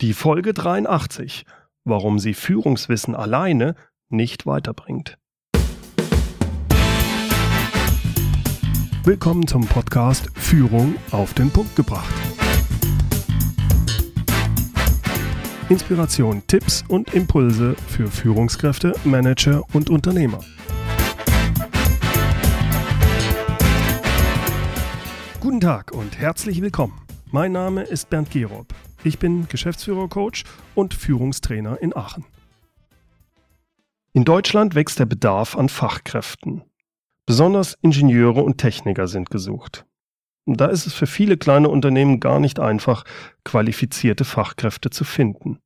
Die Folge 83, warum sie Führungswissen alleine nicht weiterbringt. Willkommen zum Podcast Führung auf den Punkt gebracht. Inspiration, Tipps und Impulse für Führungskräfte, Manager und Unternehmer. Guten Tag und herzlich willkommen. Mein Name ist Bernd Gerob. Ich bin Geschäftsführer-Coach und Führungstrainer in Aachen. In Deutschland wächst der Bedarf an Fachkräften. Besonders Ingenieure und Techniker sind gesucht. Und da ist es für viele kleine Unternehmen gar nicht einfach, qualifizierte Fachkräfte zu finden.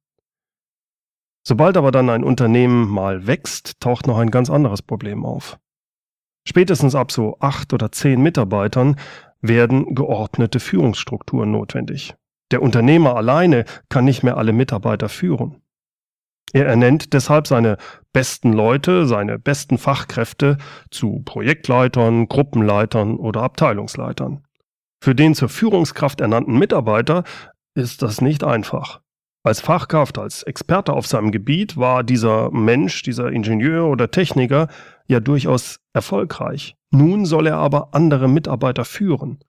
Sobald aber dann ein Unternehmen mal wächst, taucht noch ein ganz anderes Problem auf. Spätestens ab so acht oder zehn Mitarbeitern werden geordnete Führungsstrukturen notwendig. Der Unternehmer alleine kann nicht mehr alle Mitarbeiter führen. Er ernennt deshalb seine besten Leute, seine besten Fachkräfte zu Projektleitern, Gruppenleitern oder Abteilungsleitern. Für den zur Führungskraft ernannten Mitarbeiter ist das nicht einfach. Als Fachkraft, als Experte auf seinem Gebiet war dieser Mensch, dieser Ingenieur oder Techniker ja durchaus erfolgreich. Nun soll er aber andere Mitarbeiter führen.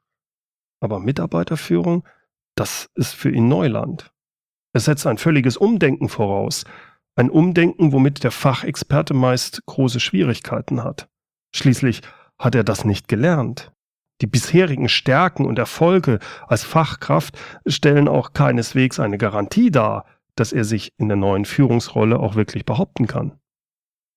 Aber Mitarbeiterführung, das ist für ihn Neuland. Es setzt ein völliges Umdenken voraus. Ein Umdenken, womit der Fachexperte meist große Schwierigkeiten hat. Schließlich hat er das nicht gelernt. Die bisherigen Stärken und Erfolge als Fachkraft stellen auch keineswegs eine Garantie dar, dass er sich in der neuen Führungsrolle auch wirklich behaupten kann.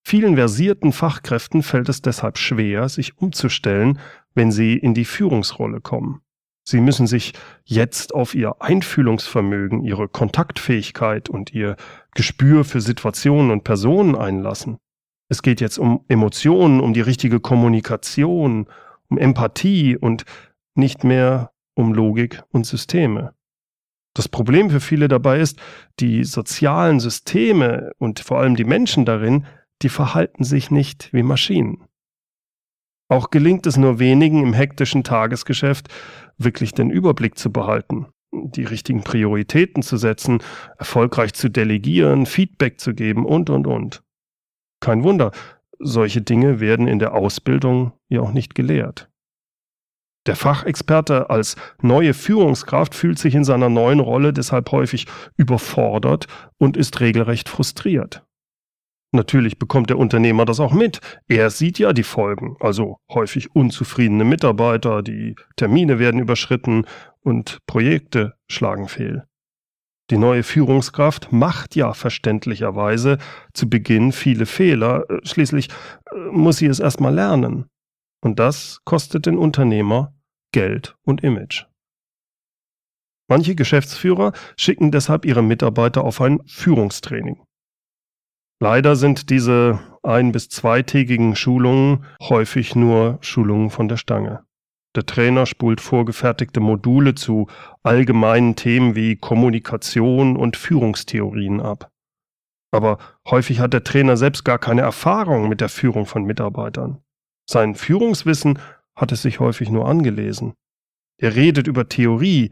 Vielen versierten Fachkräften fällt es deshalb schwer, sich umzustellen, wenn sie in die Führungsrolle kommen. Sie müssen sich jetzt auf ihr Einfühlungsvermögen, ihre Kontaktfähigkeit und ihr Gespür für Situationen und Personen einlassen. Es geht jetzt um Emotionen, um die richtige Kommunikation, um Empathie und nicht mehr um Logik und Systeme. Das Problem für viele dabei ist, die sozialen Systeme und vor allem die Menschen darin die verhalten sich nicht wie Maschinen. Auch gelingt es nur wenigen im hektischen Tagesgeschäft, wirklich den Überblick zu behalten, die richtigen Prioritäten zu setzen, erfolgreich zu delegieren, Feedback zu geben und, und, und. Kein Wunder, solche Dinge werden in der Ausbildung ja auch nicht gelehrt. Der Fachexperte als neue Führungskraft fühlt sich in seiner neuen Rolle deshalb häufig überfordert und ist regelrecht frustriert. Natürlich bekommt der Unternehmer das auch mit. Er sieht ja die Folgen, also häufig unzufriedene Mitarbeiter, die Termine werden überschritten und Projekte schlagen fehl. Die neue Führungskraft macht ja verständlicherweise zu Beginn viele Fehler, schließlich äh, muss sie es erstmal lernen. Und das kostet den Unternehmer Geld und Image. Manche Geschäftsführer schicken deshalb ihre Mitarbeiter auf ein Führungstraining. Leider sind diese ein- bis zweitägigen Schulungen häufig nur Schulungen von der Stange. Der Trainer spult vorgefertigte Module zu allgemeinen Themen wie Kommunikation und Führungstheorien ab. Aber häufig hat der Trainer selbst gar keine Erfahrung mit der Führung von Mitarbeitern. Sein Führungswissen hat es sich häufig nur angelesen. Er redet über Theorie,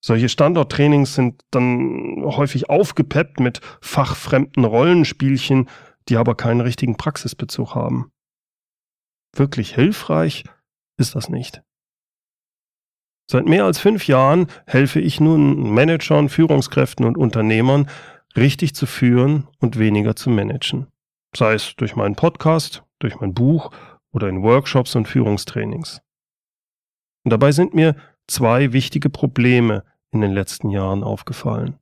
solche Standorttrainings sind dann häufig aufgepeppt mit fachfremden Rollenspielchen, die aber keinen richtigen Praxisbezug haben. Wirklich hilfreich ist das nicht. Seit mehr als fünf Jahren helfe ich nun Managern, Führungskräften und Unternehmern, richtig zu führen und weniger zu managen. Sei es durch meinen Podcast, durch mein Buch oder in Workshops und Führungstrainings. Und dabei sind mir zwei wichtige Probleme in den letzten Jahren aufgefallen.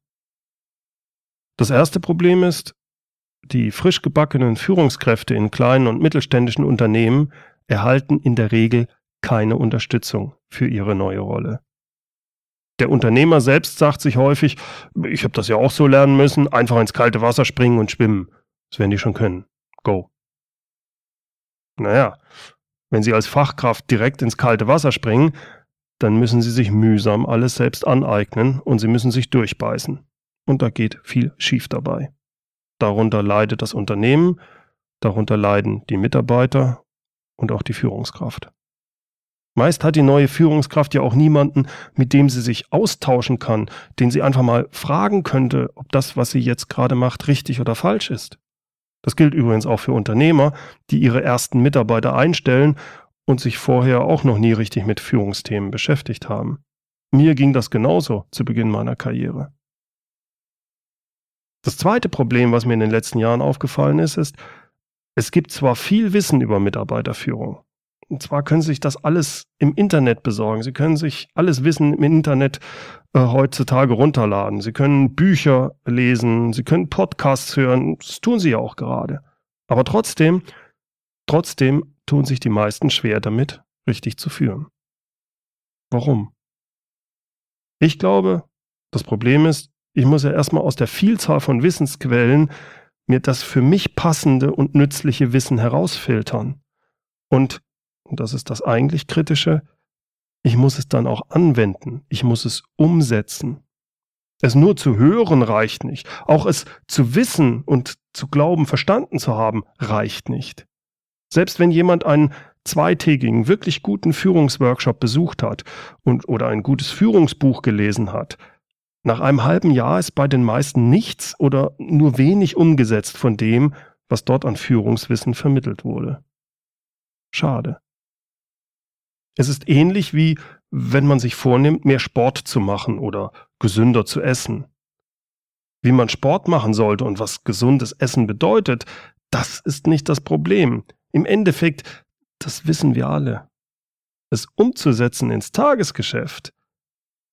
Das erste Problem ist, die frisch gebackenen Führungskräfte in kleinen und mittelständischen Unternehmen erhalten in der Regel keine Unterstützung für ihre neue Rolle. Der Unternehmer selbst sagt sich häufig, ich habe das ja auch so lernen müssen, einfach ins kalte Wasser springen und schwimmen. Das werden die schon können. Go. Naja, wenn Sie als Fachkraft direkt ins kalte Wasser springen, dann müssen Sie sich mühsam alles selbst aneignen und Sie müssen sich durchbeißen. Und da geht viel schief dabei. Darunter leidet das Unternehmen, darunter leiden die Mitarbeiter und auch die Führungskraft. Meist hat die neue Führungskraft ja auch niemanden, mit dem sie sich austauschen kann, den sie einfach mal fragen könnte, ob das, was sie jetzt gerade macht, richtig oder falsch ist. Das gilt übrigens auch für Unternehmer, die ihre ersten Mitarbeiter einstellen und sich vorher auch noch nie richtig mit Führungsthemen beschäftigt haben. Mir ging das genauso zu Beginn meiner Karriere. Das zweite Problem, was mir in den letzten Jahren aufgefallen ist, ist, es gibt zwar viel Wissen über Mitarbeiterführung, und zwar können Sie sich das alles im Internet besorgen. Sie können sich alles Wissen im Internet äh, heutzutage runterladen. Sie können Bücher lesen, Sie können Podcasts hören. Das tun Sie ja auch gerade. Aber trotzdem, trotzdem tun sich die meisten schwer damit, richtig zu führen. Warum? Ich glaube, das Problem ist, ich muss ja erstmal aus der Vielzahl von Wissensquellen mir das für mich passende und nützliche Wissen herausfiltern. Und und das ist das eigentlich Kritische, ich muss es dann auch anwenden, ich muss es umsetzen. Es nur zu hören reicht nicht, auch es zu wissen und zu glauben, verstanden zu haben, reicht nicht. Selbst wenn jemand einen zweitägigen, wirklich guten Führungsworkshop besucht hat und oder ein gutes Führungsbuch gelesen hat, nach einem halben Jahr ist bei den meisten nichts oder nur wenig umgesetzt von dem, was dort an Führungswissen vermittelt wurde. Schade. Es ist ähnlich wie, wenn man sich vornimmt, mehr Sport zu machen oder gesünder zu essen. Wie man Sport machen sollte und was gesundes Essen bedeutet, das ist nicht das Problem. Im Endeffekt, das wissen wir alle. Es umzusetzen ins Tagesgeschäft,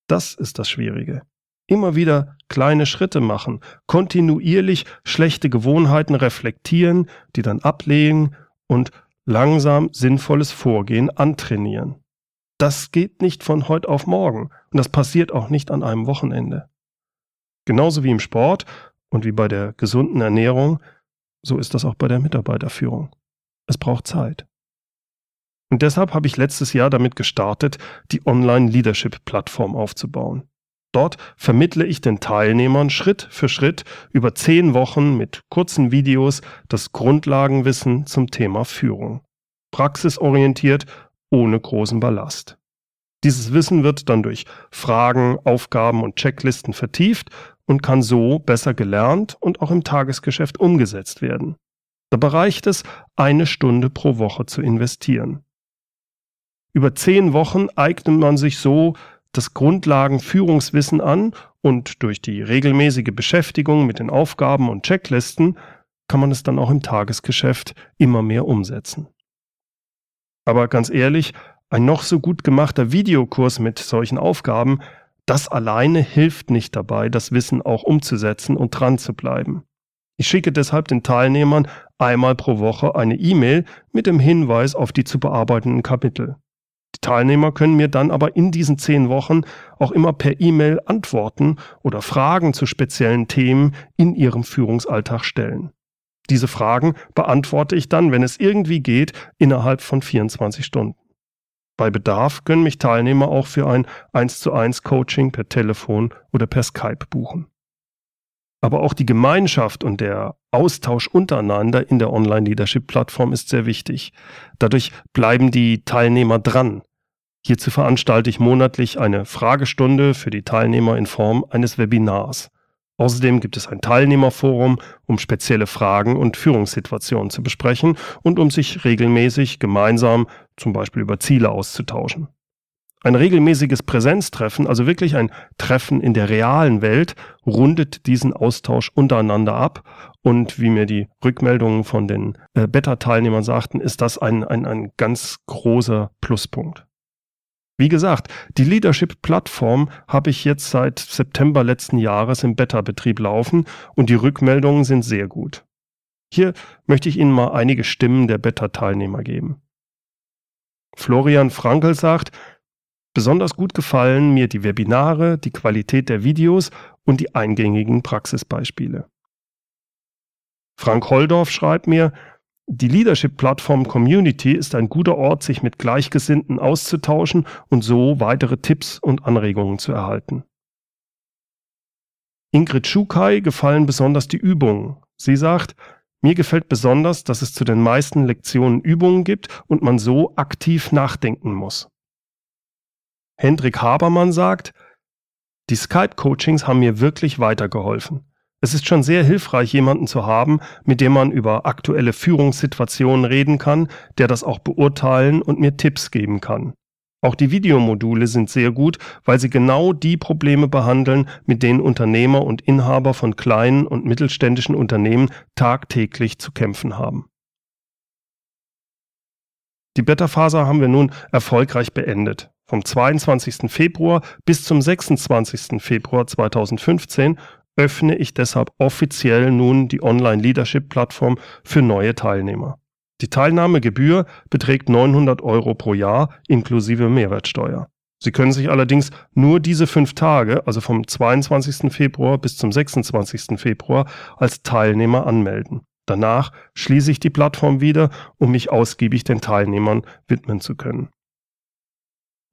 das ist das Schwierige. Immer wieder kleine Schritte machen, kontinuierlich schlechte Gewohnheiten reflektieren, die dann ablegen und langsam sinnvolles Vorgehen antrainieren. Das geht nicht von heute auf morgen und das passiert auch nicht an einem Wochenende. Genauso wie im Sport und wie bei der gesunden Ernährung, so ist das auch bei der Mitarbeiterführung. Es braucht Zeit. Und deshalb habe ich letztes Jahr damit gestartet, die Online-Leadership-Plattform aufzubauen. Dort vermittle ich den Teilnehmern Schritt für Schritt über zehn Wochen mit kurzen Videos das Grundlagenwissen zum Thema Führung. Praxisorientiert, ohne großen Ballast. Dieses Wissen wird dann durch Fragen, Aufgaben und Checklisten vertieft und kann so besser gelernt und auch im Tagesgeschäft umgesetzt werden. Dabei reicht es, eine Stunde pro Woche zu investieren. Über zehn Wochen eignet man sich so das Grundlagenführungswissen an und durch die regelmäßige Beschäftigung mit den Aufgaben und Checklisten kann man es dann auch im Tagesgeschäft immer mehr umsetzen. Aber ganz ehrlich, ein noch so gut gemachter Videokurs mit solchen Aufgaben, das alleine hilft nicht dabei, das Wissen auch umzusetzen und dran zu bleiben. Ich schicke deshalb den Teilnehmern einmal pro Woche eine E-Mail mit dem Hinweis auf die zu bearbeitenden Kapitel. Die Teilnehmer können mir dann aber in diesen zehn Wochen auch immer per E-Mail antworten oder Fragen zu speziellen Themen in ihrem Führungsalltag stellen. Diese Fragen beantworte ich dann, wenn es irgendwie geht, innerhalb von 24 Stunden. Bei Bedarf können mich Teilnehmer auch für ein 1 zu 1 Coaching per Telefon oder per Skype buchen. Aber auch die Gemeinschaft und der Austausch untereinander in der Online-Leadership-Plattform ist sehr wichtig. Dadurch bleiben die Teilnehmer dran. Hierzu veranstalte ich monatlich eine Fragestunde für die Teilnehmer in Form eines Webinars. Außerdem gibt es ein Teilnehmerforum, um spezielle Fragen und Führungssituationen zu besprechen und um sich regelmäßig gemeinsam zum Beispiel über Ziele auszutauschen. Ein regelmäßiges Präsenztreffen, also wirklich ein Treffen in der realen Welt, rundet diesen Austausch untereinander ab. Und wie mir die Rückmeldungen von den äh, Beta-Teilnehmern sagten, ist das ein, ein, ein ganz großer Pluspunkt. Wie gesagt, die Leadership-Plattform habe ich jetzt seit September letzten Jahres im Beta-Betrieb laufen und die Rückmeldungen sind sehr gut. Hier möchte ich Ihnen mal einige Stimmen der Beta-Teilnehmer geben. Florian Frankel sagt, Besonders gut gefallen mir die Webinare, die Qualität der Videos und die eingängigen Praxisbeispiele. Frank Holdorf schreibt mir, die Leadership-Plattform Community ist ein guter Ort, sich mit Gleichgesinnten auszutauschen und so weitere Tipps und Anregungen zu erhalten. Ingrid Schukai gefallen besonders die Übungen. Sie sagt, mir gefällt besonders, dass es zu den meisten Lektionen Übungen gibt und man so aktiv nachdenken muss. Hendrik Habermann sagt, die Skype-Coachings haben mir wirklich weitergeholfen. Es ist schon sehr hilfreich, jemanden zu haben, mit dem man über aktuelle Führungssituationen reden kann, der das auch beurteilen und mir Tipps geben kann. Auch die Videomodule sind sehr gut, weil sie genau die Probleme behandeln, mit denen Unternehmer und Inhaber von kleinen und mittelständischen Unternehmen tagtäglich zu kämpfen haben. Die Beta-Phase haben wir nun erfolgreich beendet. Vom 22. Februar bis zum 26. Februar 2015 öffne ich deshalb offiziell nun die Online-Leadership-Plattform für neue Teilnehmer. Die Teilnahmegebühr beträgt 900 Euro pro Jahr inklusive Mehrwertsteuer. Sie können sich allerdings nur diese fünf Tage, also vom 22. Februar bis zum 26. Februar, als Teilnehmer anmelden. Danach schließe ich die Plattform wieder, um mich ausgiebig den Teilnehmern widmen zu können.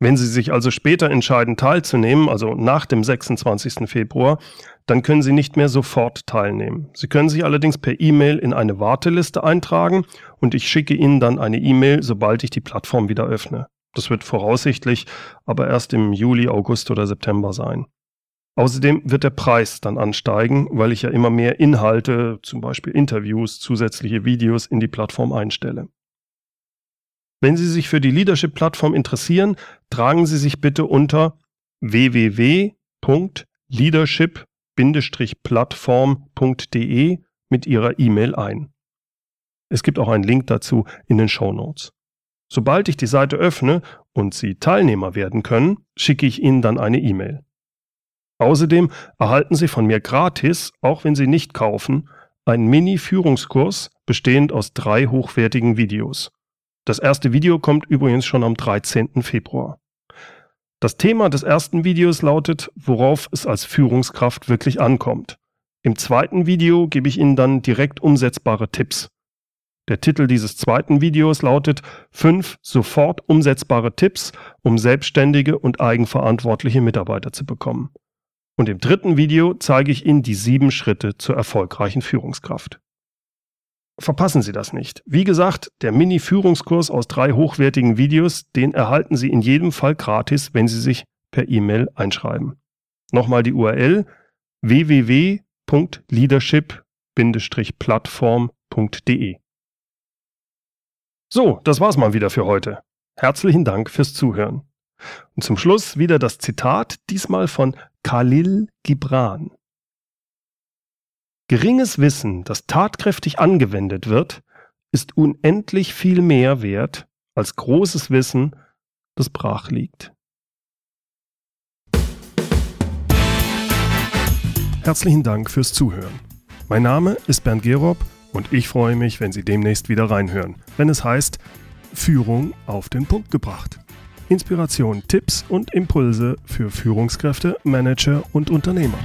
Wenn Sie sich also später entscheiden teilzunehmen, also nach dem 26. Februar, dann können Sie nicht mehr sofort teilnehmen. Sie können sich allerdings per E-Mail in eine Warteliste eintragen und ich schicke Ihnen dann eine E-Mail, sobald ich die Plattform wieder öffne. Das wird voraussichtlich aber erst im Juli, August oder September sein. Außerdem wird der Preis dann ansteigen, weil ich ja immer mehr Inhalte, zum Beispiel Interviews, zusätzliche Videos in die Plattform einstelle. Wenn Sie sich für die Leadership-Plattform interessieren, tragen Sie sich bitte unter www.leadership-plattform.de mit Ihrer E-Mail ein. Es gibt auch einen Link dazu in den Show Notes. Sobald ich die Seite öffne und Sie Teilnehmer werden können, schicke ich Ihnen dann eine E-Mail. Außerdem erhalten Sie von mir gratis, auch wenn Sie nicht kaufen, einen Mini-Führungskurs bestehend aus drei hochwertigen Videos. Das erste Video kommt übrigens schon am 13. Februar. Das Thema des ersten Videos lautet, worauf es als Führungskraft wirklich ankommt. Im zweiten Video gebe ich Ihnen dann direkt umsetzbare Tipps. Der Titel dieses zweiten Videos lautet 5 sofort umsetzbare Tipps, um selbstständige und eigenverantwortliche Mitarbeiter zu bekommen. Und im dritten Video zeige ich Ihnen die sieben Schritte zur erfolgreichen Führungskraft. Verpassen Sie das nicht. Wie gesagt, der Mini-Führungskurs aus drei hochwertigen Videos, den erhalten Sie in jedem Fall gratis, wenn Sie sich per E-Mail einschreiben. Nochmal die URL www.leadership-plattform.de. So, das war's mal wieder für heute. Herzlichen Dank fürs Zuhören. Und zum Schluss wieder das Zitat, diesmal von Khalil Gibran. Geringes Wissen, das tatkräftig angewendet wird, ist unendlich viel mehr wert als großes Wissen, das brach liegt. Herzlichen Dank fürs Zuhören. Mein Name ist Bernd Gerob und ich freue mich, wenn Sie demnächst wieder reinhören, wenn es heißt Führung auf den Punkt gebracht. Inspiration, Tipps und Impulse für Führungskräfte, Manager und Unternehmer.